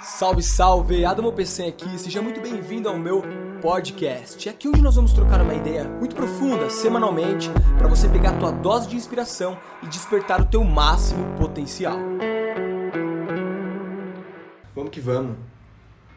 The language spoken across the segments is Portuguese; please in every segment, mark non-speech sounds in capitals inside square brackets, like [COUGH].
Salve, salve! Adamo PC aqui, seja muito bem-vindo ao meu podcast. É aqui onde nós vamos trocar uma ideia muito profunda, semanalmente, para você pegar a tua dose de inspiração e despertar o teu máximo potencial. Vamos que vamos.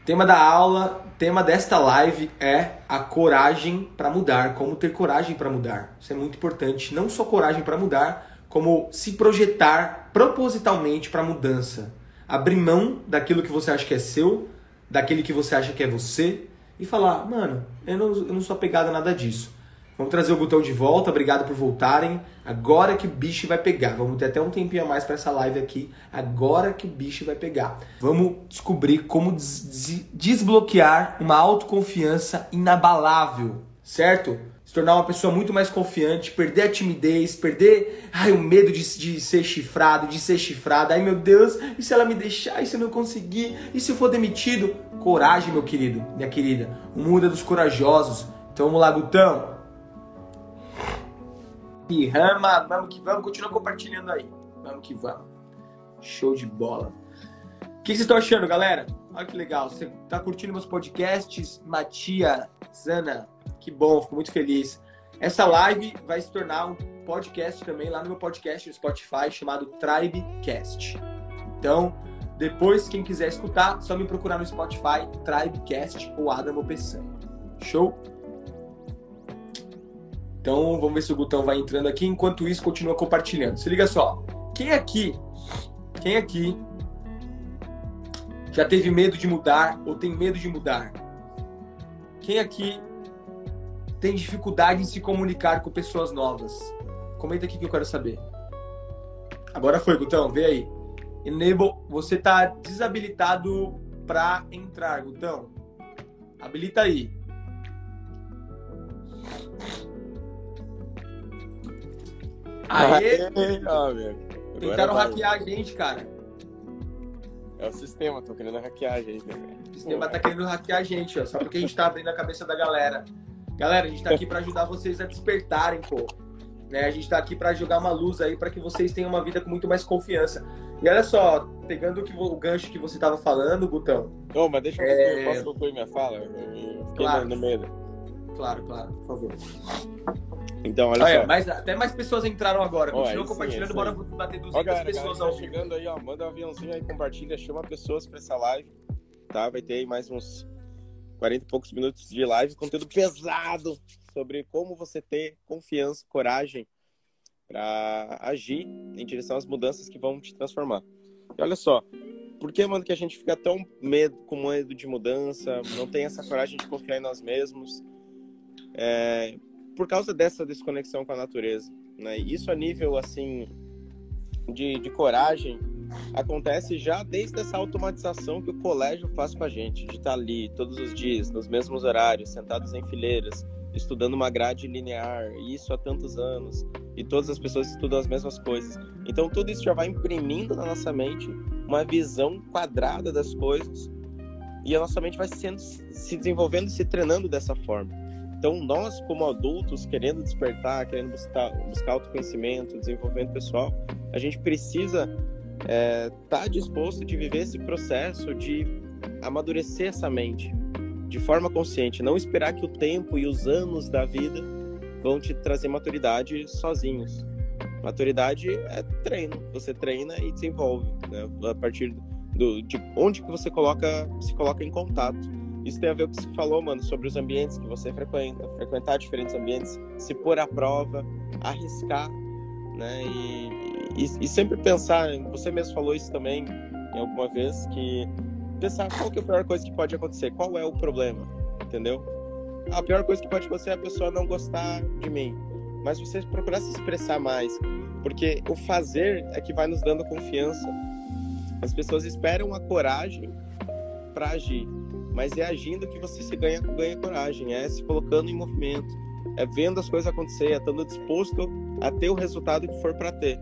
Tema da aula, tema desta live é a coragem para mudar, como ter coragem para mudar. Isso é muito importante, não só coragem para mudar, como se projetar propositalmente para mudança abrir mão daquilo que você acha que é seu, daquele que você acha que é você, e falar, mano, eu não, eu não sou apegado a nada disso. Vamos trazer o botão de volta, obrigado por voltarem. Agora que o bicho vai pegar. Vamos ter até um tempinho a mais para essa live aqui. Agora que o bicho vai pegar. Vamos descobrir como des desbloquear uma autoconfiança inabalável, certo? Se tornar uma pessoa muito mais confiante, perder a timidez, perder ai, o medo de, de ser chifrado, de ser chifrada. Ai meu Deus, e se ela me deixar? E se eu não conseguir? E se eu for demitido? Coragem, meu querido, minha querida. O mundo é dos corajosos. Então vamos lá, Gutão. E rama, vamos que vamos. Continua compartilhando aí. Vamos que vamos. Show de bola. O que vocês estão achando, galera? Olha que legal. Você está curtindo meus podcasts? Matia, Zana, que bom, fico muito feliz. Essa live vai se tornar um podcast também lá no meu podcast no Spotify chamado Tribecast. Então, depois, quem quiser escutar, só me procurar no Spotify, Tribecast ou Adam Opção. Show? Então, vamos ver se o Gutão vai entrando aqui. Enquanto isso, continua compartilhando. Se liga só. Quem aqui, quem aqui já teve medo de mudar ou tem medo de mudar? Quem aqui tem dificuldade em se comunicar com pessoas novas? Comenta aqui que eu quero saber. Agora foi, Gutão, vê aí. Enable, você tá desabilitado para entrar, Gutão. Habilita aí. Aê! Aê Tentaram hackear a gente, cara. É o sistema, tô querendo hackear a gente, né? O sistema tá querendo hackear a gente, ó. Só porque a gente tá abrindo a cabeça da galera. Galera, a gente está aqui para ajudar vocês a despertarem, pô. Né? A gente está aqui para jogar uma luz aí para que vocês tenham uma vida com muito mais confiança. E olha só, pegando o, o gancho que você estava falando, Gutão. Não, mas deixa eu é... posso concluir minha fala? Eu fiquei claro. no meio. Claro, claro, por favor. Então, olha, olha só. Mas, até mais pessoas entraram agora. Continua compartilhando, sim, bora bater 200 ó, galera, pessoas galera, tá chegando aí, ó. Manda um aviãozinho aí, compartilha, chama pessoas para essa live. Tá? Vai ter aí mais uns 40 e poucos minutos de live, conteúdo pesado sobre como você ter confiança, coragem para agir em direção às mudanças que vão te transformar. E olha só, por que, mano, que a gente fica tão medo, com medo de mudança, não tem essa coragem de confiar em nós mesmos? É, por causa dessa desconexão com a natureza, né? Isso a nível, assim, de, de coragem, acontece já desde essa automatização que o colégio faz com a gente, de estar ali todos os dias, nos mesmos horários, sentados em fileiras, estudando uma grade linear, isso há tantos anos, e todas as pessoas estudam as mesmas coisas. Então tudo isso já vai imprimindo na nossa mente uma visão quadrada das coisas, e a nossa mente vai sendo, se desenvolvendo e se treinando dessa forma. Então, nós, como adultos, querendo despertar, querendo buscar, buscar autoconhecimento, desenvolvimento pessoal, a gente precisa é, tá disposto de viver esse processo de amadurecer essa mente de forma consciente, não esperar que o tempo e os anos da vida vão te trazer maturidade sozinhos. Maturidade é treino, você treina e desenvolve, né? a partir do, de onde que você coloca, se coloca em contato. Isso tem a ver com o que você falou, mano, sobre os ambientes que você frequenta, frequentar diferentes ambientes, se pôr à prova, arriscar, né? E, e, e, sempre pensar, você mesmo falou isso também em alguma vez, que pensar qual que é a pior coisa que pode acontecer, qual é o problema, entendeu? A pior coisa que pode acontecer é a pessoa não gostar de mim, mas você procurar se expressar mais, porque o fazer é que vai nos dando confiança. As pessoas esperam a coragem para agir, mas é agindo que você se ganha, ganha coragem, é se colocando em movimento, é vendo as coisas acontecer, é estando disposto a ter o resultado que for para ter.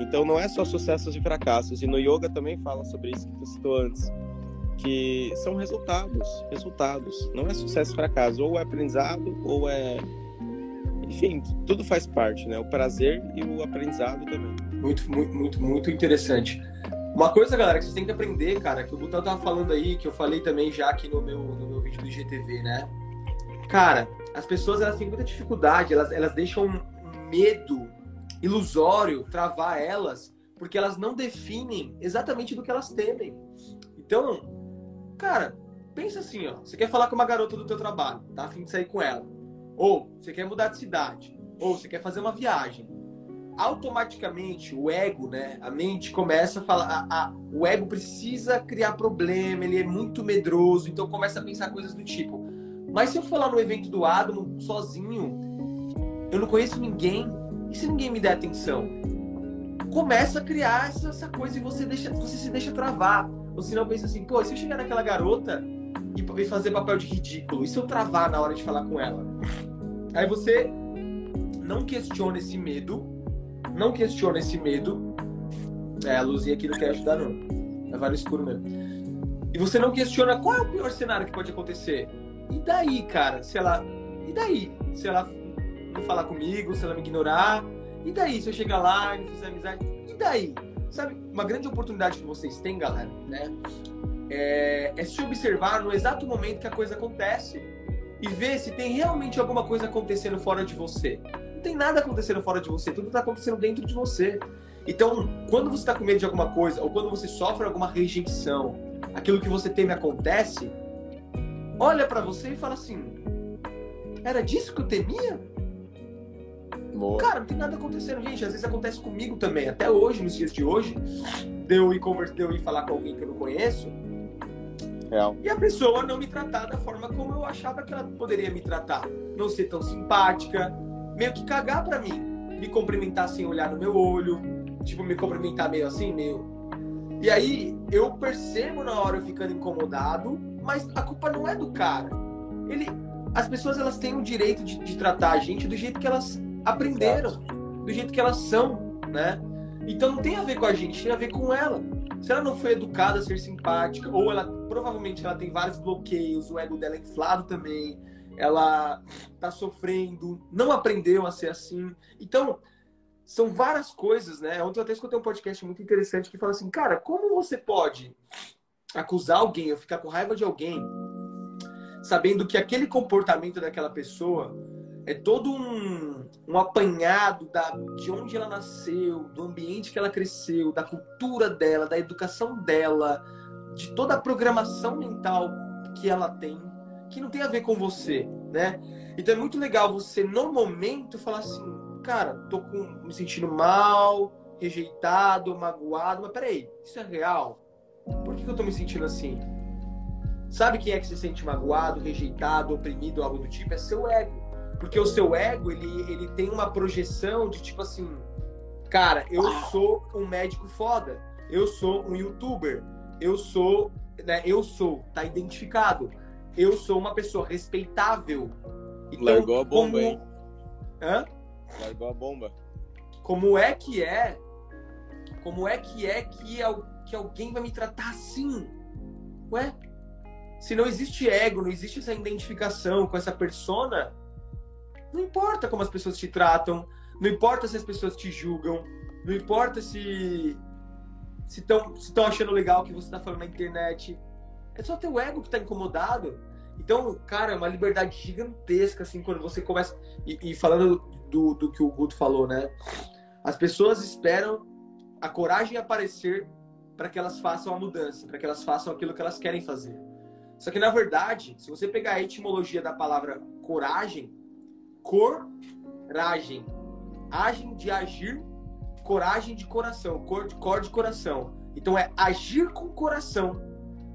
Então não é só sucessos e fracassos. E no yoga também fala sobre isso que tu citou antes. Que são resultados, resultados. Não é sucesso e fracasso. Ou é aprendizado, ou é. Enfim, tudo faz parte, né? O prazer e o aprendizado também. Muito, muito, muito, muito interessante. Uma coisa, galera, que vocês têm que aprender, cara, que o Butão tava falando aí, que eu falei também já aqui no meu, no meu vídeo do IGTV, né? Cara, as pessoas elas têm muita dificuldade, elas, elas deixam medo ilusório travar elas, porque elas não definem exatamente do que elas temem. Então, cara, pensa assim, ó, você quer falar com uma garota do teu trabalho, tá? Afim de sair com ela, ou você quer mudar de cidade, ou você quer fazer uma viagem. Automaticamente o ego, né, a mente começa a falar, a, a, o ego precisa criar problema, ele é muito medroso, então começa a pensar coisas do tipo, mas se eu for lá no evento do Adam sozinho, eu não conheço ninguém, e se ninguém me der atenção? Começa a criar essa, essa coisa e você, deixa, você se deixa travar. Você não pensa assim, pô, se eu chegar naquela garota e fazer papel de ridículo, e se eu travar na hora de falar com ela? Aí você não questiona esse medo, não questiona esse medo. É, a luzinha aqui não quer ajudar, não. Vai no escuro mesmo. E você não questiona qual é o pior cenário que pode acontecer. E daí, cara? Se ela. E daí? Se ela não falar comigo, se ela me ignorar? E daí? Se eu chegar lá e não fizer amizade? E daí? Sabe, uma grande oportunidade que vocês têm, galera, né? É, é se observar no exato momento que a coisa acontece e ver se tem realmente alguma coisa acontecendo fora de você. Não tem nada acontecendo fora de você, tudo está acontecendo dentro de você. Então, quando você está com medo de alguma coisa, ou quando você sofre alguma rejeição, aquilo que você teme acontece, olha para você e fala assim: era disso que eu temia? Boa. Cara, não tem nada acontecendo, gente. Às vezes acontece comigo também. Até hoje, nos dias de hoje, deu ir conversar, deu ir falar com alguém que eu não conheço. Real. E a pessoa não me tratar da forma como eu achava que ela poderia me tratar. Não ser tão simpática, meio que cagar para mim. Me cumprimentar sem olhar no meu olho, tipo, me cumprimentar meio assim, meio. E aí eu percebo na hora eu ficando incomodado, mas a culpa não é do cara. Ele, as pessoas elas têm o direito de, de tratar a gente do jeito que elas aprenderam, do jeito que elas são, né? Então não tem a ver com a gente, tem a ver com ela. Se ela não foi educada a ser simpática, ou ela provavelmente ela tem vários bloqueios, o ego dela é inflado também, ela tá sofrendo, não aprendeu a ser assim. Então, são várias coisas, né? Ontem eu até escutei um podcast muito interessante que fala assim, cara, como você pode acusar alguém ou ficar com raiva de alguém sabendo que aquele comportamento daquela pessoa é todo um, um apanhado da, de onde ela nasceu, do ambiente que ela cresceu, da cultura dela, da educação dela, de toda a programação mental que ela tem, que não tem a ver com você, né? Então é muito legal você, no momento, falar assim, cara, tô com, me sentindo mal, rejeitado, magoado, mas peraí, isso é real? Por que, que eu tô me sentindo assim? Sabe quem é que se sente magoado, rejeitado, oprimido, algo do tipo? É seu ego. Porque o seu ego, ele, ele tem uma projeção de tipo assim, cara, eu sou um médico foda, eu sou um youtuber, eu sou, né, eu sou, tá identificado. Eu sou uma pessoa respeitável. Então, Largou a bomba, como... hein? Hã? Largou a bomba. Como é que é? Como é que é que, que alguém vai me tratar assim? Ué? Se não existe ego, não existe essa identificação com essa persona, não importa como as pessoas te tratam, não importa se as pessoas te julgam, não importa se se estão achando legal o que você está falando na internet. É só teu ego que está incomodado. Então, cara, é uma liberdade gigantesca, assim, quando você começa. E, e falando do, do que o Guto falou, né? As pessoas esperam a coragem aparecer para que elas façam a mudança, para que elas façam aquilo que elas querem fazer. Só que, na verdade, se você pegar a etimologia da palavra coragem, coragem. Agem de agir, coragem de coração, cor de, cor de coração. Então é agir com o coração.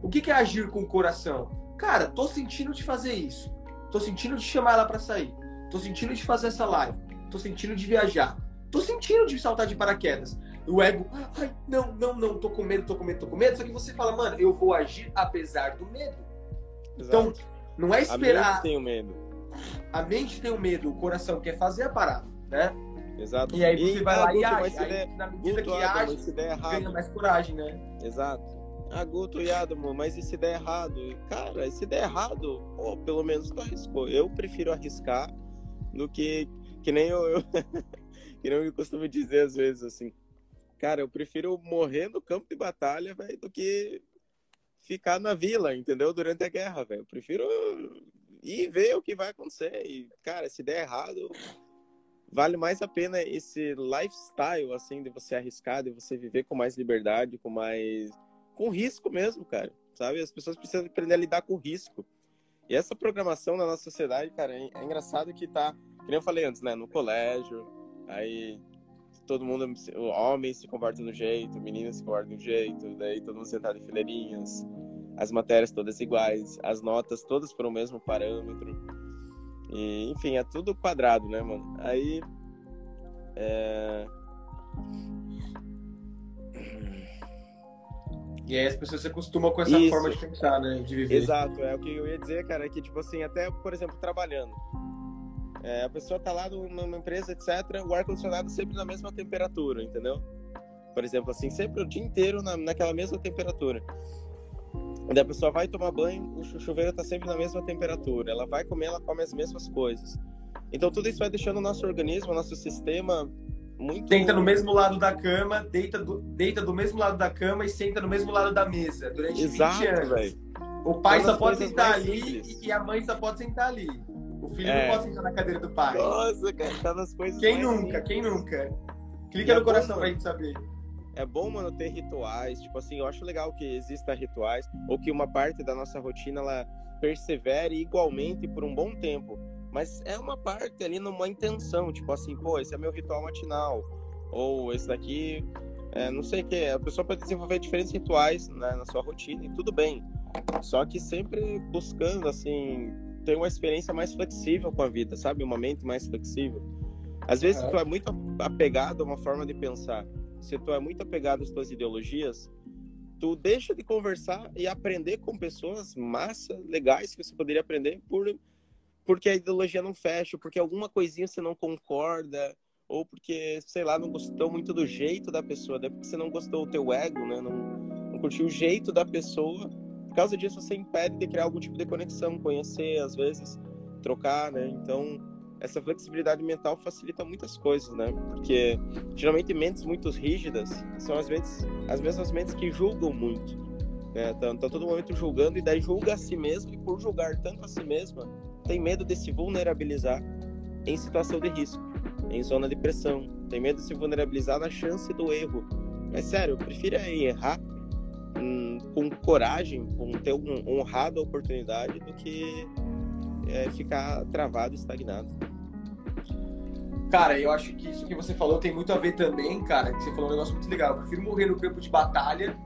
O que, que é agir com o coração? Cara, tô sentindo de fazer isso. Tô sentindo de chamar ela para sair. Tô sentindo de fazer essa live. Tô sentindo de viajar. Tô sentindo de saltar de paraquedas. O ego, ai, não, não, não, tô com medo, tô com medo, tô com medo. Só que você fala, mano, eu vou agir apesar do medo. Então, Exato. Então, não é esperar. A tenho medo a mente tem o medo, o coração quer fazer a parada, né? Exato. E aí você e, vai lá Guto, e age. Aí, der, na medida Guto, que Adam, age, ganha mais coragem, né? Exato. Ah, Guto e Adamo, mas e se der errado? Cara, se der errado, pô, pelo menos tu arriscou. Eu prefiro arriscar do que que nem eu, eu [LAUGHS] que nem eu costumo dizer às vezes assim. Cara, eu prefiro morrer no campo de batalha, velho, do que ficar na vila, entendeu? Durante a guerra, velho. Eu prefiro ir ver o que vai acontecer. E, cara, se der errado, vale mais a pena esse lifestyle, assim, de você arriscar, de você viver com mais liberdade, com mais. com risco mesmo, cara. Sabe? As pessoas precisam aprender a lidar com risco. E essa programação na nossa sociedade, cara, é, é engraçado que tá. Nem eu falei antes, né? No colégio, aí todo mundo, homens se comportam de um jeito, meninas se comportam de um jeito, daí todo mundo sentado em fileirinhas, as matérias todas iguais, as notas todas para o mesmo parâmetro. E, enfim, é tudo quadrado, né, mano? Aí. É... E aí as pessoas se acostumam com essa Isso. forma de pensar, né? De viver. Exato, é o que eu ia dizer, cara, é que, tipo assim, até, por exemplo, trabalhando. É, a pessoa tá lá numa empresa, etc., o ar-condicionado sempre na mesma temperatura, entendeu? Por exemplo, assim, sempre o dia inteiro na, naquela mesma temperatura. Daí a pessoa vai tomar banho, o chuveiro está sempre na mesma temperatura. Ela vai comer, ela come as mesmas coisas. Então tudo isso vai deixando o nosso organismo, o nosso sistema muito. Deita no mesmo lado da cama, deita do, deita do mesmo lado da cama e senta no mesmo lado da mesa durante Exato, 20 anos. Véio. O pai só pode sentar ali e a mãe só pode sentar ali. O filho é. não pode sentar na cadeira do pai. Nossa, cara, tá nas coisas. Quem nunca? Simples. Quem nunca? Clica e no é coração bom, pra gente saber é bom, mano, ter rituais. Tipo assim, eu acho legal que exista rituais, ou que uma parte da nossa rotina ela persevere igualmente por um bom tempo. Mas é uma parte ali numa intenção, tipo assim, pô, esse é meu ritual matinal. Ou esse daqui, é, não sei o que. A pessoa pode desenvolver diferentes rituais né, na sua rotina e tudo bem. Só que sempre buscando, assim, ter uma experiência mais flexível com a vida, sabe? Uma mente mais flexível. Às vezes tu é muito apegado a uma forma de pensar se tu é muito apegado às tuas ideologias, tu deixa de conversar e aprender com pessoas massa, legais que você poderia aprender por porque a ideologia não fecha, porque alguma coisinha você não concorda, ou porque, sei lá, não gostou muito do jeito da pessoa, até porque você não gostou do teu ego, né? Não, não curtiu o jeito da pessoa. Por causa disso, você impede de criar algum tipo de conexão, conhecer, às vezes, trocar, né? Então, essa flexibilidade mental facilita muitas coisas, né? Porque geralmente mentes muito rígidas são as mentes, as mesmas mentes que julgam muito. Né? Tá, tá todo momento julgando e daí julga a si mesmo e por julgar tanto a si mesma tem medo de se vulnerabilizar em situação de risco, em zona de pressão, tem medo de se vulnerabilizar na chance do erro. Mas sério, eu prefiro errar hum, com coragem, com ter um, honrado a oportunidade do que é, ficar travado, estagnado. Cara, eu acho que isso que você falou tem muito a ver também, cara, que você falou um negócio muito legal. Eu prefiro morrer no campo de batalha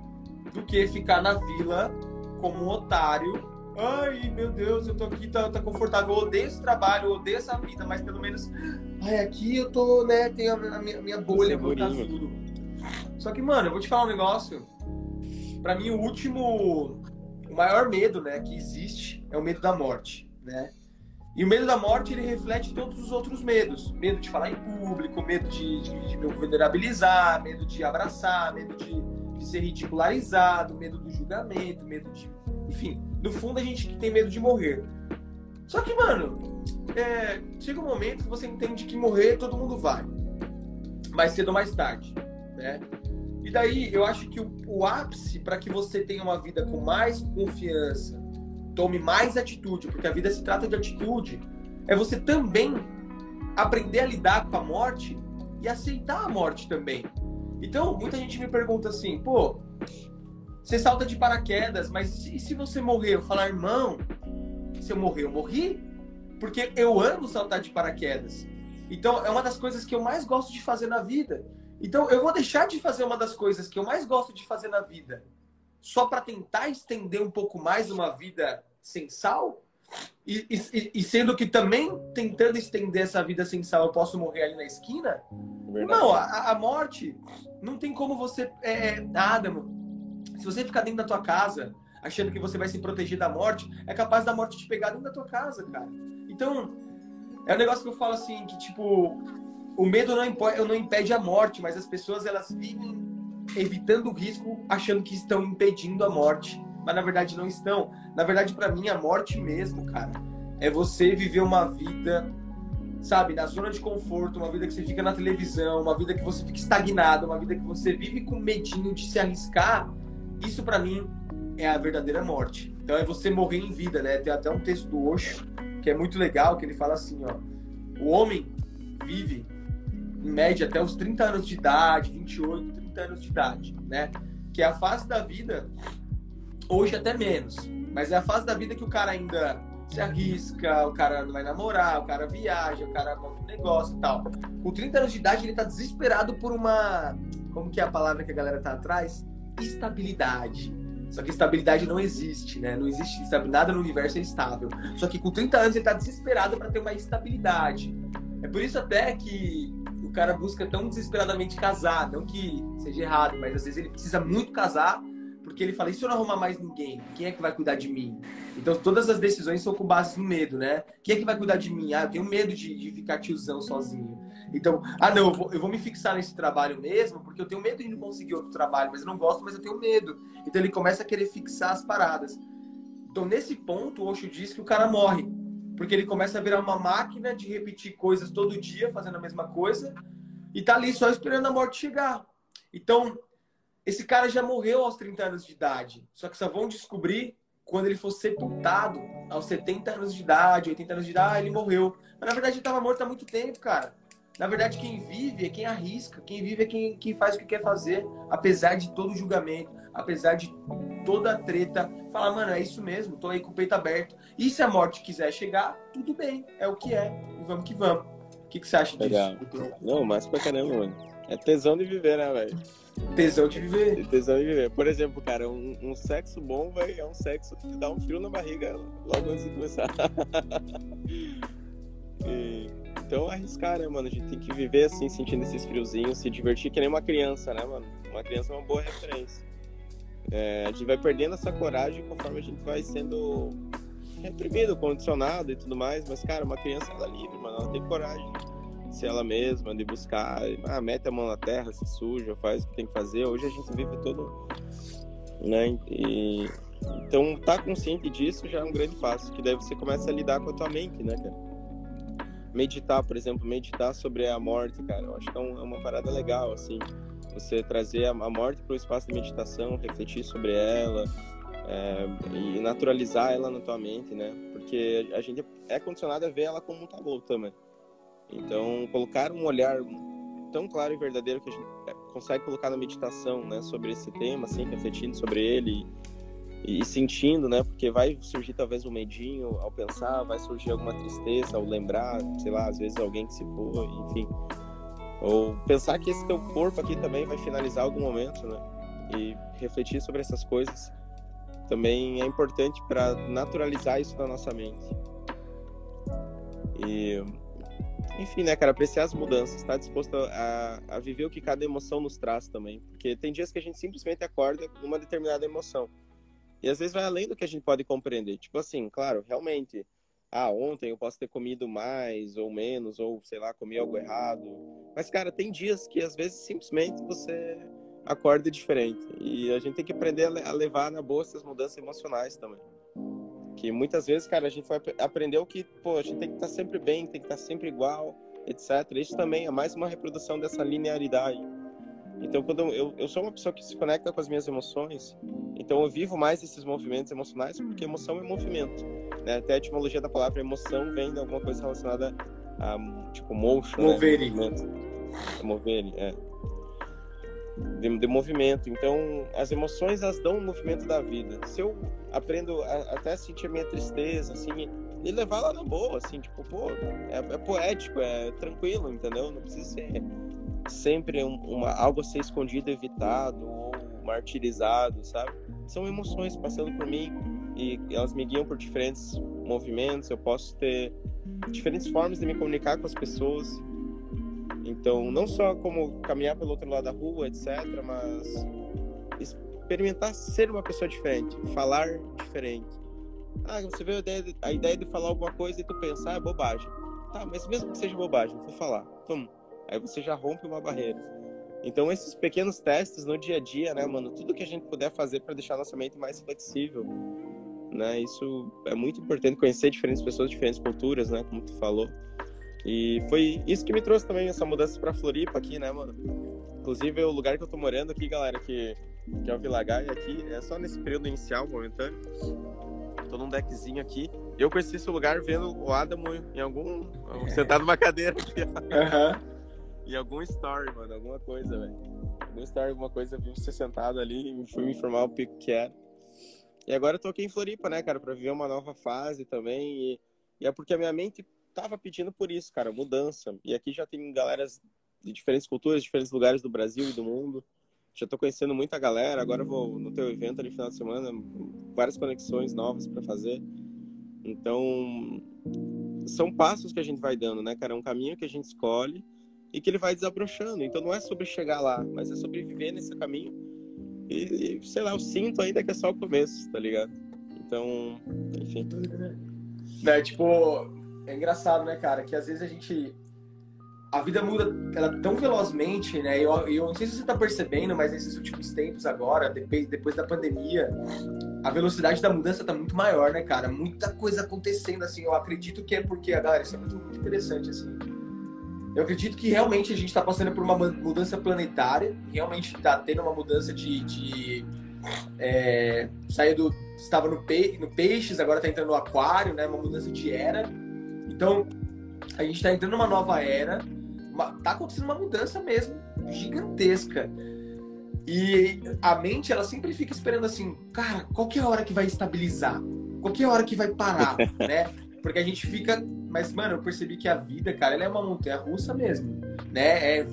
do que ficar na vila como um otário. Ai, meu Deus, eu tô aqui, tá, tá confortável. Eu odeio esse trabalho, eu odeio essa vida, mas pelo menos. Ai, aqui eu tô, né? Tenho a minha, a minha bolha, meu casulo. Só que, mano, eu vou te falar um negócio. Pra mim, o último. O maior medo, né, que existe é o medo da morte né? E o medo da morte ele reflete todos os outros medos: medo de falar em público, medo de, de, de me vulnerabilizar, medo de abraçar, medo de, de, ser ridicularizado, medo do julgamento, medo de. Enfim, no fundo a gente tem medo de morrer. Só que, mano, é, chega um momento que você entende que morrer todo mundo vai. Mais cedo ou mais tarde, né? E daí eu acho que o, o ápice para que você tenha uma vida com mais confiança, tome mais atitude, porque a vida se trata de atitude, é você também aprender a lidar com a morte e aceitar a morte também. Então, muita gente me pergunta assim, pô, você salta de paraquedas, mas e se você morrer? Eu falar, irmão, se eu morrer, eu morri? Porque eu amo saltar de paraquedas. Então, é uma das coisas que eu mais gosto de fazer na vida. Então, eu vou deixar de fazer uma das coisas que eu mais gosto de fazer na vida só para tentar estender um pouco mais uma vida sem sal? E, e, e, sendo que também tentando estender essa vida sem sal, eu posso morrer ali na esquina? Verdade. Não, a, a, morte não tem como você. É, é Adamo, se você ficar dentro da tua casa achando que você vai se proteger da morte, é capaz da morte te pegar dentro da tua casa, cara. Então, é um negócio que eu falo assim, que tipo, o medo não impede, não impede a morte, mas as pessoas elas vivem evitando o risco, achando que estão impedindo a morte mas na verdade não estão. Na verdade, para mim, a morte mesmo, cara, é você viver uma vida sabe, na zona de conforto, uma vida que você fica na televisão, uma vida que você fica estagnado, uma vida que você vive com medinho de se arriscar, isso para mim é a verdadeira morte. Então é você morrer em vida, né? Tem até um texto do Osho que é muito legal, que ele fala assim, ó: o homem vive em média até os 30 anos de idade, 28, 30 anos de idade, né? Que é a fase da vida hoje até menos, mas é a fase da vida que o cara ainda se arrisca, o cara vai namorar, o cara viaja, o cara monta um negócio e tal. Com 30 anos de idade, ele tá desesperado por uma. Como que é a palavra que a galera tá atrás? Estabilidade. Só que estabilidade não existe, né? Não existe nada no universo é estável. Só que com 30 anos ele tá desesperado para ter uma estabilidade. É por isso até que o cara busca tão desesperadamente casar. Não que seja errado, mas às vezes ele precisa muito casar porque ele fala: e se eu não arrumar mais ninguém? Quem é que vai cuidar de mim? Então todas as decisões são com base no medo, né? Quem é que vai cuidar de mim? Ah, eu tenho medo de, de ficar tiozão sozinho. Então, ah, não, eu vou, eu vou, me fixar nesse trabalho mesmo, porque eu tenho medo de não conseguir outro trabalho, mas eu não gosto, mas eu tenho medo. Então ele começa a querer fixar as paradas. Então, nesse ponto, o Osho diz que o cara morre, porque ele começa a virar uma máquina de repetir coisas todo dia, fazendo a mesma coisa, e tá ali só esperando a morte chegar. Então, esse cara já morreu aos 30 anos de idade, só que só vão descobrir quando ele for sepultado aos 70 anos de idade, 80 anos de idade, ah, ele morreu. Mas na verdade ele estava morto há muito tempo, cara. Na verdade, quem vive é quem arrisca, quem vive é quem, quem faz o que quer fazer, apesar de todo julgamento, apesar de toda a treta. Fala, mano, é isso mesmo, tô aí com o peito aberto. E se a morte quiser chegar, tudo bem, é o que é, e vamos que vamos. O que, que você acha Legal. disso? Não, mas pra caramba, mano. É tesão de viver, né, velho? Tesão de viver. Tesão de viver. Por exemplo, cara, um, um sexo bom, velho, é um sexo que dá um frio na barriga logo antes de começar. [LAUGHS] e então, arriscar, né, mano? A gente tem que viver assim, sentindo esses friozinhos, se divertir que nem uma criança, né, mano? Uma criança é uma boa referência. É, a gente vai perdendo essa coragem conforme a gente vai sendo reprimido, condicionado e tudo mais. Mas, cara, uma criança, ela é livre, mano. Ela tem coragem ser ela mesma, de buscar. Ah, mete a mão na terra, se suja, faz o que tem que fazer. Hoje a gente vive todo. Né? E, então, tá consciente disso já é um grande passo. Que daí você começa a lidar com a tua mente, né, cara? meditar, por exemplo, meditar sobre a morte, cara. Eu acho que é, um, é uma parada legal, assim. Você trazer a, a morte para o espaço de meditação, refletir sobre ela é, e naturalizar ela na tua mente, né? Porque a gente é condicionado a ver ela como um tabu também. Então, colocar um olhar tão claro e verdadeiro que a gente consegue colocar na meditação, né, sobre esse tema, assim, refletindo sobre ele e, sentindo, né? Porque vai surgir talvez um medinho ao pensar, vai surgir alguma tristeza ao lembrar, sei lá, às vezes alguém que se for, enfim. Ou pensar que esse teu corpo aqui também vai finalizar algum momento, né? E refletir sobre essas coisas também é importante para naturalizar isso na nossa mente. E enfim, né, cara, apreciar as mudanças, estar tá disposto a, a viver o que cada emoção nos traz também. Porque tem dias que a gente simplesmente acorda com uma determinada emoção. E às vezes vai além do que a gente pode compreender. Tipo assim, claro, realmente, ah, ontem eu posso ter comido mais ou menos, ou sei lá, comi algo errado. Mas, cara, tem dias que às vezes simplesmente você acorda diferente. E a gente tem que aprender a levar na boa essas mudanças emocionais também. Que muitas vezes, cara, a gente vai aprender o que, pô, a gente tem que estar sempre bem, tem que estar sempre igual, etc. Isso também é mais uma reprodução dessa linearidade. Então, quando eu, eu sou uma pessoa que se conecta com as minhas emoções, então eu vivo mais esses movimentos emocionais porque emoção é movimento. Né? Até a etimologia da palavra emoção vem de alguma coisa relacionada a, tipo, motion. Mover. Né? Mover, é. De, de, movimento. Então, as emoções, elas dão o um movimento da vida. Se eu aprendo a, até sentir a minha tristeza, assim, e levar ela na boa, assim, tipo, pô, é, é poético, é tranquilo, entendeu? Não precisa ser sempre um, uma, algo a ser escondido, evitado ou martirizado, sabe? São emoções passando por mim e elas me guiam por diferentes movimentos. Eu posso ter diferentes formas de me comunicar com as pessoas. Então, não só como caminhar pelo outro lado da rua, etc., mas experimentar ser uma pessoa diferente, falar diferente. Ah, você vê a ideia de, a ideia de falar alguma coisa e tu pensar, ah, é bobagem. Tá, mas mesmo que seja bobagem, vou falar. Então, Aí você já rompe uma barreira. Então, esses pequenos testes no dia a dia, né, mano? Tudo que a gente puder fazer para deixar nossa mente mais flexível, né? Isso é muito importante. Conhecer diferentes pessoas, diferentes culturas, né? Como tu falou. E foi isso que me trouxe também essa mudança pra Floripa aqui, né, mano? Inclusive, o lugar que eu tô morando aqui, galera, que, que é o Vilagaia aqui, é só nesse período inicial, momentâneo. Tô num deckzinho aqui. Eu conheci esse lugar vendo o Adamo em algum. É. sentado numa cadeira aqui, Uhum. Em algum story, mano, alguma coisa, velho. Algum story, alguma coisa, vi você sentado ali e fui me informar o pico que era. E agora eu tô aqui em Floripa, né, cara, pra viver uma nova fase também. E, e é porque a minha mente tava pedindo por isso, cara, mudança. E aqui já tem galeras de diferentes culturas, diferentes lugares do Brasil e do mundo. Já tô conhecendo muita galera. Agora vou no teu evento ali final de semana, várias conexões novas para fazer. Então, são passos que a gente vai dando, né, cara? É um caminho que a gente escolhe e que ele vai desabrochando. Então, não é sobre chegar lá, mas é sobre viver nesse caminho. E, sei lá, eu sinto ainda que é só o começo, tá ligado? Então, enfim. É, tipo, é engraçado, né, cara? Que às vezes a gente. A vida muda ela tão velozmente, né? Eu, eu não sei se você tá percebendo, mas nesses últimos tempos agora, depois, depois da pandemia, a velocidade da mudança tá muito maior, né, cara? Muita coisa acontecendo, assim. Eu acredito que é porque, galera, isso é muito, muito interessante, assim. Eu acredito que realmente a gente está passando por uma mudança planetária, realmente está tendo uma mudança de. de é, saiu do. Estava no, pe, no peixes, agora está entrando no aquário, né? Uma mudança de era. Então, a gente está entrando numa nova era. Uma, tá acontecendo uma mudança mesmo gigantesca. E a mente, ela sempre fica esperando assim, cara, qual que é a hora que vai estabilizar? Qual que é a hora que vai parar, [LAUGHS] né? Porque a gente fica. Mas, mano, eu percebi que a vida, cara, ela é uma montanha russa mesmo. Né? É.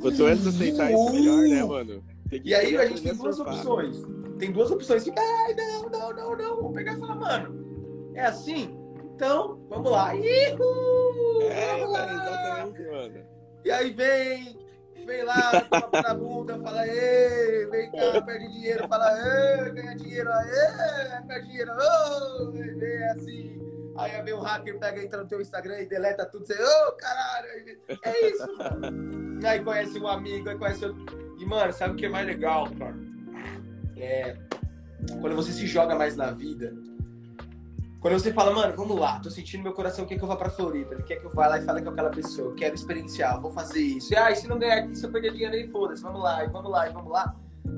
Quanto antes aceitar isso, melhor, né, mano? E aí a gente tem duas opções. Tem duas opções. Fica, ai, não, não, não, não. Vou pegar e falar, mano, é assim? Então, vamos lá. Ihu! É, vamos lá. exatamente, mano. E aí vem, vem lá, toma na bunda, fala, ei, vem cá, perde dinheiro, fala, ei, ganha dinheiro, ei, perde dinheiro, oh, vem assim. Aí vem um hacker, pega, entra no teu Instagram e deleta tudo, você, ô, oh, caralho, é isso, mano. Aí conhece um amigo, aí conhece outro. E, mano, sabe o que é mais legal, cara? É quando você se joga mais na vida, quando você fala, mano, vamos lá, tô sentindo meu coração, quer que eu vá pra Florida? Ele quer que eu vá lá e fale com aquela pessoa, eu quero experienciar, vou fazer isso. E, ah, se não ganhar aqui, se eu perder dinheiro aí, foda-se, vamos lá, e vamos lá, e vamos lá.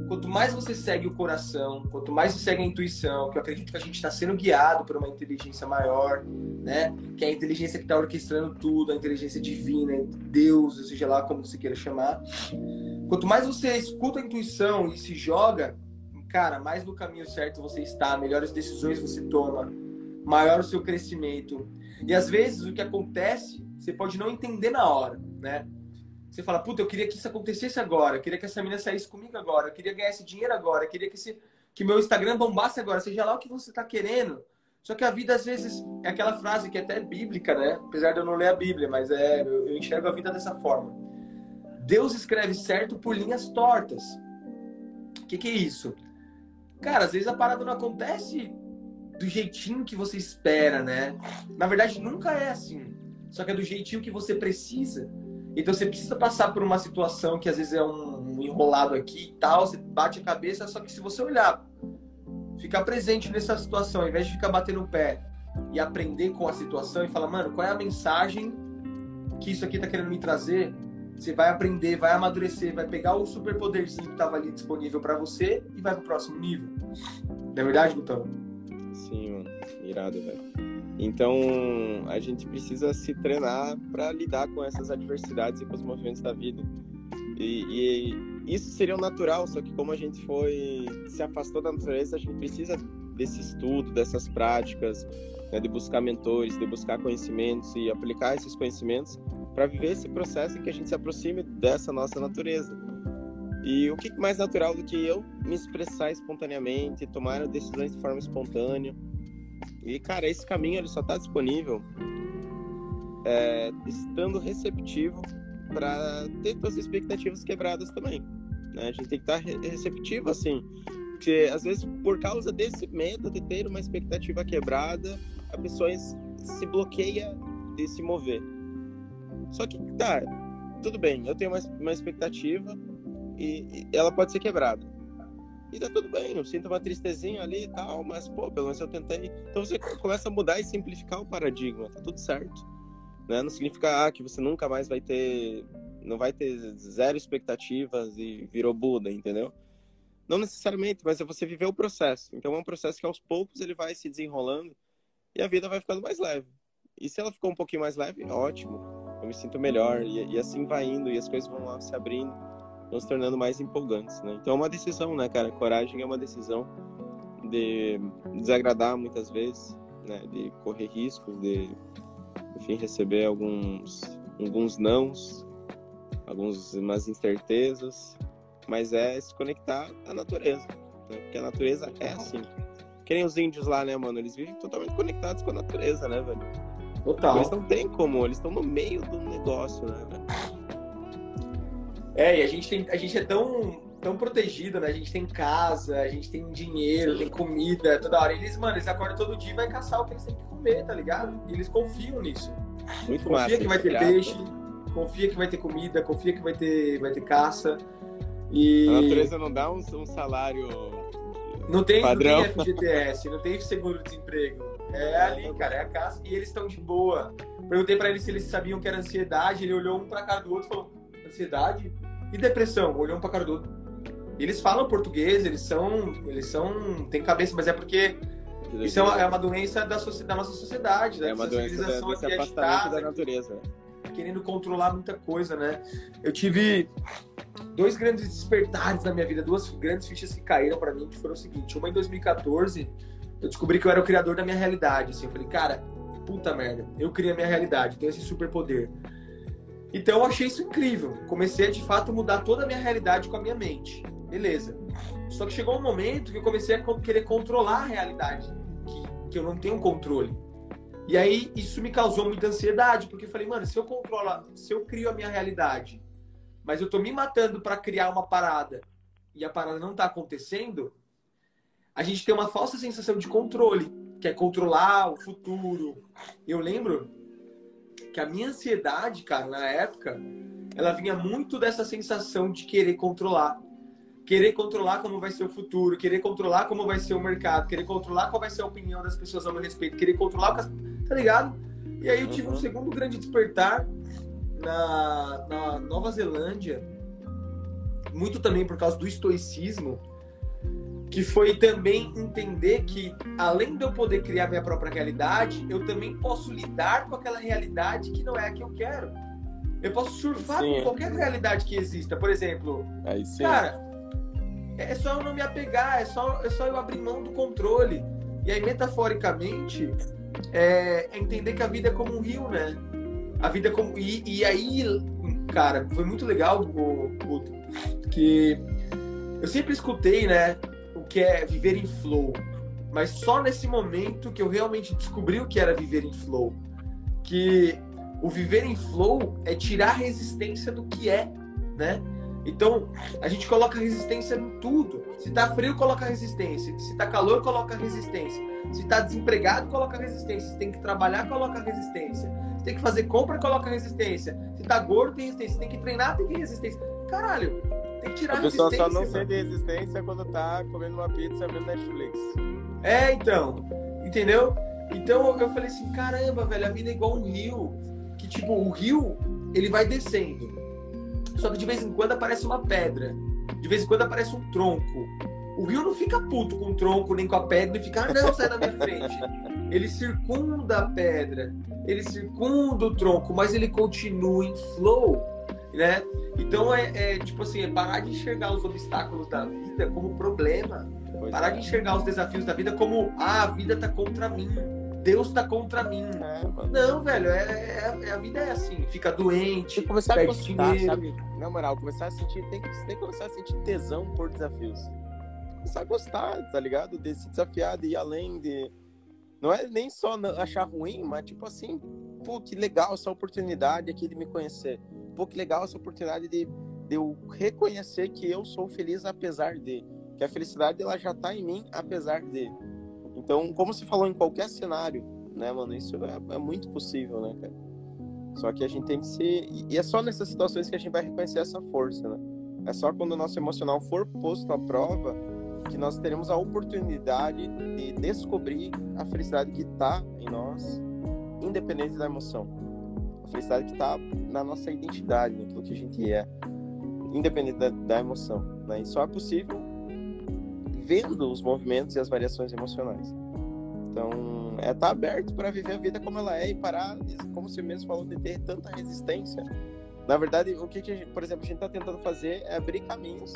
Quanto mais você segue o coração, quanto mais você segue a intuição, que eu acredito que a gente está sendo guiado por uma inteligência maior, né? Que é a inteligência que está orquestrando tudo, a inteligência divina, Deus, seja lá como você queira chamar. Quanto mais você escuta a intuição e se joga, cara, mais no caminho certo você está, melhores decisões você toma, maior o seu crescimento. E às vezes o que acontece, você pode não entender na hora, né? Você fala, puta, eu queria que isso acontecesse agora, eu queria que essa menina saísse comigo agora, eu queria ganhar esse dinheiro agora, eu queria que, esse, que meu Instagram bombasse agora, seja lá o que você está querendo. Só que a vida, às vezes, é aquela frase que é até bíblica, né? Apesar de eu não ler a Bíblia, mas é, eu, eu enxergo a vida dessa forma. Deus escreve certo por linhas tortas. O que, que é isso? Cara, às vezes a parada não acontece do jeitinho que você espera, né? Na verdade, nunca é assim. Só que é do jeitinho que você precisa. Então você precisa passar por uma situação que às vezes é um enrolado aqui e tal, você bate a cabeça, só que se você olhar, ficar presente nessa situação, ao invés de ficar batendo o pé e aprender com a situação e falar, mano, qual é a mensagem que isso aqui tá querendo me trazer? Você vai aprender, vai amadurecer, vai pegar o superpoderzinho que tava ali disponível para você e vai pro próximo nível. Não é verdade, Gutão? Sim, mano. Irado, velho. Então, a gente precisa se treinar para lidar com essas adversidades e com os movimentos da vida. E, e, isso seria o natural, só que como a gente foi se afastou da natureza, a gente precisa desse estudo, dessas práticas, né, de buscar mentores, de buscar conhecimentos e aplicar esses conhecimentos para viver esse processo em que a gente se aproxime dessa nossa natureza. E o que mais natural do que eu me expressar espontaneamente, tomar decisões de forma espontânea. E, cara, esse caminho ele só está disponível é, estando receptivo para ter suas expectativas quebradas também. Né? A gente tem que estar tá receptivo, assim. Porque, às vezes, por causa desse medo de ter uma expectativa quebrada, a pessoa se bloqueia de se mover. Só que, tá, tudo bem, eu tenho uma, uma expectativa, e, e ela pode ser quebrada. E tá tudo bem, eu sinto uma tristezinha ali e tal, mas, pô, pelo menos eu tentei. Então você começa a mudar e simplificar o paradigma, tá tudo certo. Né? Não significa ah, que você nunca mais vai ter. Não vai ter zero expectativas e virou Buda, entendeu? Não necessariamente, mas é você viver o processo. Então é um processo que aos poucos ele vai se desenrolando e a vida vai ficando mais leve. E se ela ficou um pouquinho mais leve, ótimo. Eu me sinto melhor. E, e assim vai indo, e as coisas vão lá se abrindo, vão se tornando mais empolgantes, né? Então é uma decisão, né, cara? Coragem é uma decisão de desagradar muitas vezes, né? De correr riscos, de, enfim, receber alguns, alguns nãos, algumas incertezas, mas é se conectar à natureza, né? porque a natureza é assim. Que nem os índios lá, né, mano? Eles vivem totalmente conectados com a natureza, né, velho? Total. Eles não tem como, eles estão no meio do negócio, né, velho? É, e a gente, tem, a gente é tão, tão protegido, né? A gente tem casa, a gente tem dinheiro, tem comida toda hora. Eles, mano, eles acordam todo dia e vai caçar o que eles têm que comer, tá ligado? E eles confiam nisso. Muito confia massa, que vai ter grato. peixe, confia que vai ter comida, confia que vai ter, vai ter caça. E A natureza não dá um, um salário. não tem, não padrão. tem FGTS, não tem seguro-desemprego. É ali, cara, é a casa. E eles estão de boa. Perguntei pra eles se eles sabiam que era ansiedade. Ele olhou um pra cara do outro e falou: ansiedade e depressão. Olhou um pra cara do outro. Eles falam português, eles são. Eles são. tem cabeça, mas é porque isso é uma, é uma doença da, da nossa sociedade, da É uma doença da- civilização desse afastamento agitada, da natureza. querendo controlar muita coisa, né? Eu tive dois grandes despertares na minha vida, duas grandes fichas que caíram pra mim, que foram o seguinte: uma em 2014, eu descobri que eu era o criador da minha realidade. Assim, eu falei, cara, puta merda, eu criei a minha realidade, tenho esse superpoder. Então eu achei isso incrível. Comecei a de fato mudar toda a minha realidade com a minha mente. Beleza. Só que chegou um momento que eu comecei a querer controlar a realidade, que, que eu não tenho controle. E aí isso me causou muita ansiedade, porque eu falei, mano, se eu controlo, se eu crio a minha realidade, mas eu tô me matando para criar uma parada e a parada não tá acontecendo, a gente tem uma falsa sensação de controle, que é controlar o futuro. Eu lembro que a minha ansiedade, cara, na época, ela vinha muito dessa sensação de querer controlar. Querer controlar como vai ser o futuro, querer controlar como vai ser o mercado, querer controlar qual vai ser a opinião das pessoas ao meu respeito, querer controlar o que as... Tá ligado? E aí eu tive um Uhum. segundo grande despertar na, na Nova Zelândia, muito também por causa do estoicismo, que foi também entender que, além de eu poder criar minha própria realidade, eu também posso lidar com aquela realidade que não é a que eu quero. Eu posso surfar Sim. com qualquer realidade que exista. Por exemplo, cara, é só eu não me apegar, é só, é só eu abrir mão do controle. E aí, metaforicamente, é, é entender que a vida é como um rio, né? A vida é como. E, e aí, cara, foi muito legal, o, o, que eu sempre escutei, né? Que é viver em flow. Mas só nesse momento que eu realmente descobri o que era viver em flow. Que o viver em flow é tirar a resistência do que é, né? Então, a gente coloca resistência em tudo. Se tá frio, coloca resistência. Se tá calor, coloca resistência. Se tá desempregado, coloca resistência. Se tem que trabalhar, coloca resistência. Se tem que fazer compra, coloca resistência. Se tá gordo, tem resistência. Se tem que treinar, tem que resistência. Caralho, tem que tirar A pessoa resistência. só não sente resistência quando tá comendo uma pizza vendo Netflix. É, então. Entendeu? Então eu falei assim, caramba, velho, a vida é igual um rio. Que tipo, o rio, ele vai descendo. Só que de vez em quando aparece uma pedra. De vez em quando aparece um tronco. O rio não fica puto com o tronco nem com a pedra e fica, ah, não, sai da minha frente. Ele circunda a pedra, ele circunda o tronco, mas ele continua em flow, né? Então é, é, tipo assim, é parar de enxergar os obstáculos da vida como problema. Pois Parar é. de enxergar os desafios da vida como ah, a vida tá contra mim, Deus tá contra mim. É. Não, velho, é, é- é- a vida é assim, fica doente, Tem que começar a gostar, dinheiro. sabe? Na moral, começar a sentir, tem que, tem que começar a sentir tesão por desafios. Começar a gostar, tá ligado? De se desafiar, de ir além, de. Não é nem só achar ruim, mas tipo assim, pô, que legal essa oportunidade aqui de me conhecer. Pô, que legal essa oportunidade de, de eu reconhecer que eu sou feliz apesar de. Que a felicidade ela já tá em mim apesar de. Então, como se falou em qualquer cenário, né, mano? Isso é, é muito possível, né, cara? Só que a gente tem que se. E e é só nessas situações que a gente vai reconhecer essa força, né? É só quando o nosso emocional for posto à prova que nós teremos a oportunidade de descobrir a felicidade que está em nós, independente da emoção. A felicidade que está na nossa identidade, naquilo que a gente é, independente da, da emoção. Né? E só é possível vendo os movimentos e as variações emocionais. Então, é estar tá aberto para viver a vida como ela é e parar, como você mesmo falou, de ter tanta resistência. Na verdade, o que, que por exemplo, a gente está tentando fazer é abrir caminhos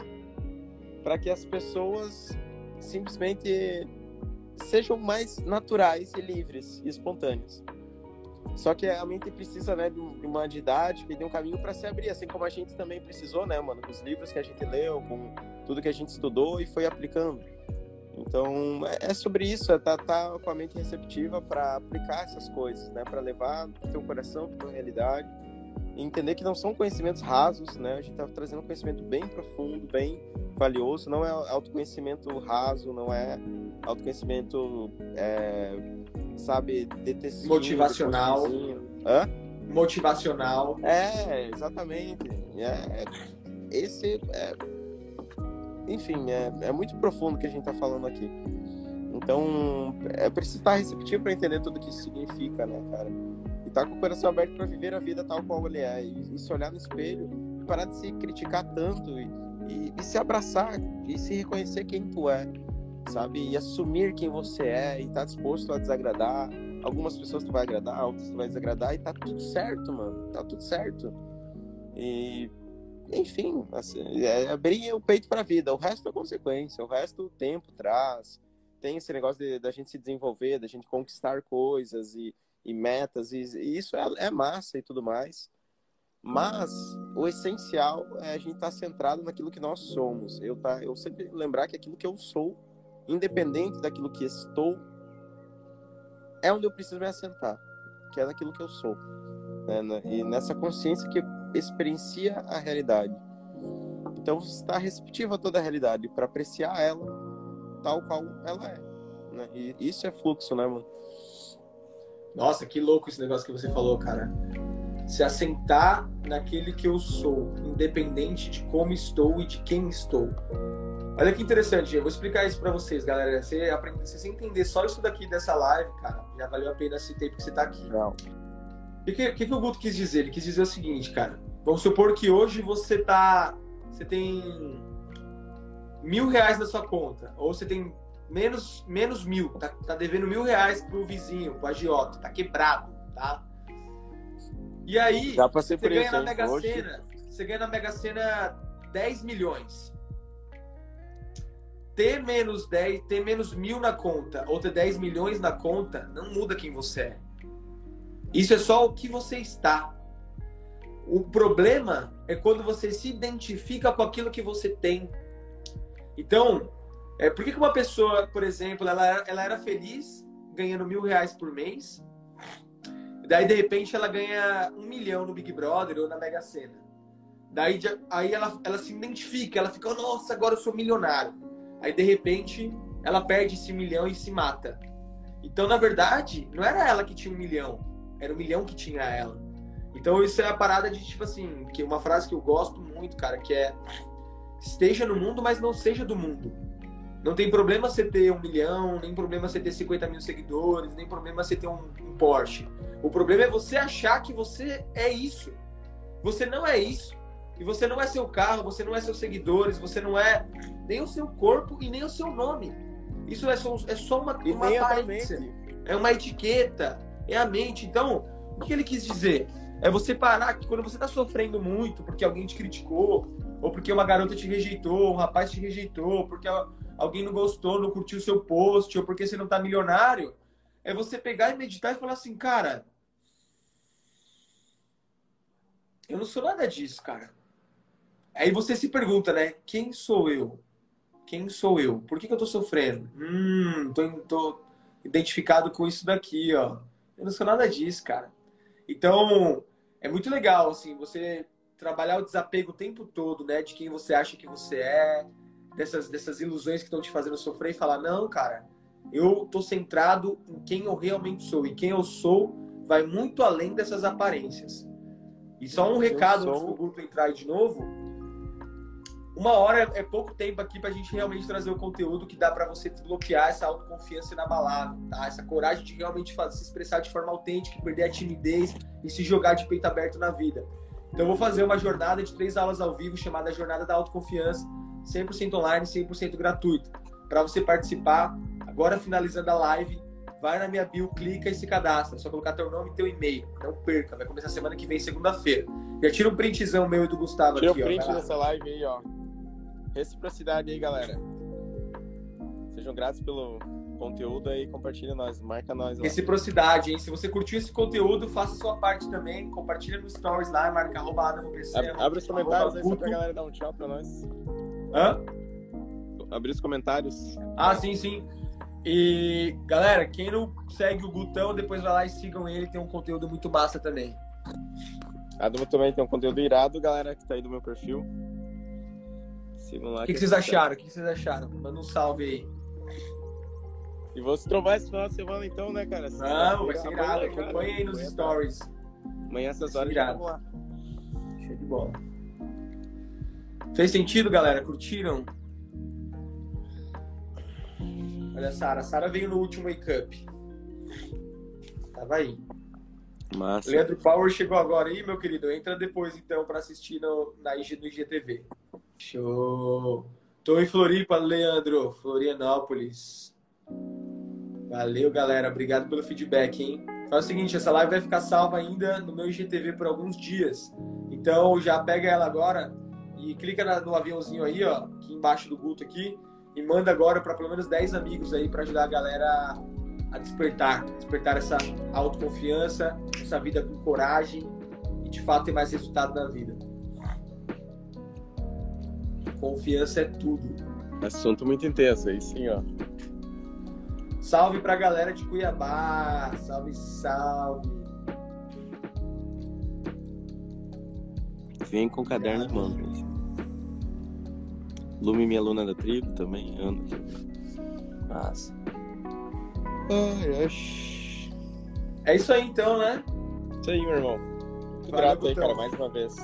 para que as pessoas simplesmente sejam mais naturais e livres e espontâneas. Só que a mente precisa, né, de uma didática e de um caminho para se abrir, assim como a gente também precisou, né, mano, com os livros que a gente leu, com tudo que a gente estudou e foi aplicando. Então, é, é sobre isso, é tá, tá com a mente receptiva para aplicar essas coisas, né, para levar o teu coração para a realidade e entender que não são conhecimentos rasos, né? A gente tá trazendo um conhecimento bem profundo, bem valioso, não é autoconhecimento raso, não é autoconhecimento, é, sabe, detestivo. Motivacional. Hã? Motivacional. É, exatamente. É, esse é, enfim, é, é muito profundo o que a gente está falando aqui. Então, é preciso estar receptivo para entender tudo o que isso significa, né, cara? E tá com o coração aberto para viver a vida tal qual ele é. E, e, se olhar no espelho e parar de se criticar tanto e, e, e se abraçar e se reconhecer quem tu é sabe? E assumir quem você é e tá disposto a desagradar. Algumas pessoas tu vai agradar, outras tu vai desagradar e tá tudo certo, mano. Tá tudo certo. E enfim, assim, é abrir o peito para a vida. O resto é consequência, o resto o tempo traz. Tem esse negócio da gente se desenvolver, da gente conquistar coisas e, e metas, e, e isso é, é, massa e tudo mais. Mas o essencial é a gente estar tá centrado naquilo que nós somos. Eu, tá, eu sempre lembrar que aquilo que eu sou independente daquilo que estou, é onde eu preciso me assentar, que é naquilo que eu sou. Né? E nessa consciência que experiencia a realidade. Então está receptivo a toda a realidade para apreciar ela tal qual ela é. Né? E isso é fluxo, né, mano? Nossa, que louco esse negócio que você falou, cara. Se assentar naquele que eu sou, independente de como estou e de quem estou. Olha que interessante, eu vou explicar isso para vocês, galera. Você aprender, você entender só isso daqui dessa live, cara, já valeu a pena esse tempo que você tá aqui. Não. O que, que, que o Guto quis dizer? Ele quis dizer o seguinte, cara. Vamos supor que hoje você tá. Você tem mil reais na sua conta, ou você tem menos, menos mil, tá, tá devendo mil reais pro vizinho, pro agiota, tá quebrado, tá? E aí, Dá pra ser você ganha na Mega Sena, você ganha na Mega Sena 10 milhões ter menos 10, ter menos mil na conta ou ter 10 milhões na conta não muda quem você é. Isso é só o que você está. O problema é quando você se identifica com aquilo que você tem. Então, é, por que, que uma pessoa, por exemplo, ela, ela era feliz ganhando mil reais por mês, daí de repente ela ganha um milhão no Big Brother ou na Mega Sena. Daí aí ela, ela se identifica, ela fica, nossa, agora eu sou milionário. Aí de repente ela perde esse milhão e se mata. Então, na verdade, não era ela que tinha um milhão, era o milhão que tinha ela. Então, isso é a parada de tipo assim, que uma frase que eu gosto muito, cara, que é esteja no mundo, mas não seja do mundo. Não tem problema você ter um milhão, nem problema você ter 50 mil seguidores, nem problema você ter um, um Porsche. O problema é você achar que você é isso. Você não é isso. E você não é seu carro, você não é seus seguidores, você não é nem o seu corpo e nem o seu nome. Isso é só, é só uma, e uma aparência. É uma etiqueta, é a mente. Então, o que ele quis dizer? É você parar que quando você está sofrendo muito porque alguém te criticou, ou porque uma garota te rejeitou, um rapaz te rejeitou, porque alguém não gostou, não curtiu seu post, ou porque você não está milionário, é você pegar e meditar e falar assim, cara, eu não sou nada disso, cara. Aí você se pergunta, né? Quem sou eu? Quem sou eu? Por que, que eu tô sofrendo? Hum, tô, tô identificado com isso daqui, ó. Eu não sou nada disso, cara. Então, é muito legal, assim, você trabalhar o desapego o tempo todo, né? De quem você acha que você é, dessas, dessas ilusões que estão te fazendo sofrer e falar, não, cara, eu tô centrado em quem eu realmente sou. E quem eu sou vai muito além dessas aparências. E só um recado sou... antes do grupo entrar aí de novo uma hora é pouco tempo aqui pra gente realmente trazer o conteúdo que dá para você desbloquear essa autoconfiança inabalável, tá? Essa coragem de realmente fazer, se expressar de forma autêntica, perder a timidez e se jogar de peito aberto na vida. Então eu vou fazer uma jornada de três aulas ao vivo chamada Jornada da Autoconfiança, 100% online, 100% gratuita. Para você participar, agora finalizando a live, vai na minha bio, clica e se cadastra. É só colocar teu nome e teu e-mail. Não perca, vai começar semana que vem, segunda-feira. Já tira um printzão meu e do Gustavo Tira aqui, o print ó. dessa live aí, ó. Reciprocidade aí, galera. Sejam gratos pelo conteúdo aí, compartilha nós, marca nós lá. Reciprocidade, hein? Se você curtiu esse conteúdo, faça a sua parte também. Compartilha no Stories lá, marca arroba Adam PC, Ab- Abre os comentários aí só pra galera dar um tchau pra nós. Hã? Abrir os comentários. Ah, sim, sim. E, galera, quem não segue o Gutão, depois vai lá e sigam ele, tem um conteúdo muito massa também. A Duma também tem um conteúdo irado, galera, que tá aí do meu perfil. Sigam lá. O que, que vocês acharam? O que que vocês acharam? Manda um salve aí. E vou se trovar esse final de semana então, né, cara? Não, vai ser irado. Acompanha aí nos Amanhã tá- stories. Amanhã essas horas já vamos lá. Show de bola. Fez sentido, galera? Curtiram? Olha a Sara. A Sara veio no último Wake Up. Tava aí. Massa. Leandro Power chegou agora aí, meu querido. Entra depois, então, para assistir no, na IG, no IGTV. Show! Tô em Floripa, Leandro. Florianópolis. Valeu, galera. Obrigado pelo feedback, hein? Faz o seguinte, essa live vai ficar salva ainda no meu IGTV por alguns dias. Então, já pega ela agora e clica no aviãozinho aí, ó, aqui embaixo do Guto aqui, e manda agora para pelo menos 10 amigos aí para ajudar a galera a despertar, despertar essa autoconfiança, essa vida com coragem e de fato ter mais resultado na vida. Confiança é tudo. Assunto muito intenso aí, sim, ó. Salve pra galera de Cuiabá, salve, salve. Vem com caderno em mão, gente. Lume, minha aluna da tribo, também aqui. Massa. Ai, ai. É isso aí então, né? Isso aí, meu irmão. Muito Valeu, grato aí, cara, mais uma vez.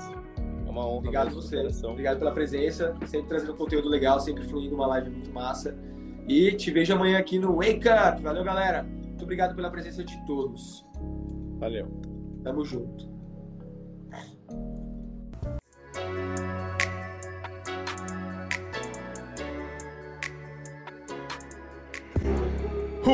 É uma honra. Obrigado a você. Obrigado pela presença, sempre trazendo conteúdo legal, sempre fluindo uma live muito massa. E te vejo amanhã aqui no Wake Up. Valeu, galera. Muito obrigado pela presença de todos. Valeu. Tamo junto.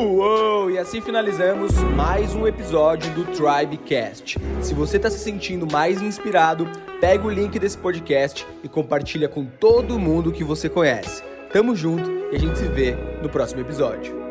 Uou! E assim finalizamos mais um episódio do Tribecast. Se você está se sentindo mais inspirado, pega o link desse podcast e compartilha com todo mundo que você conhece. Tamo junto e a gente se vê no próximo episódio.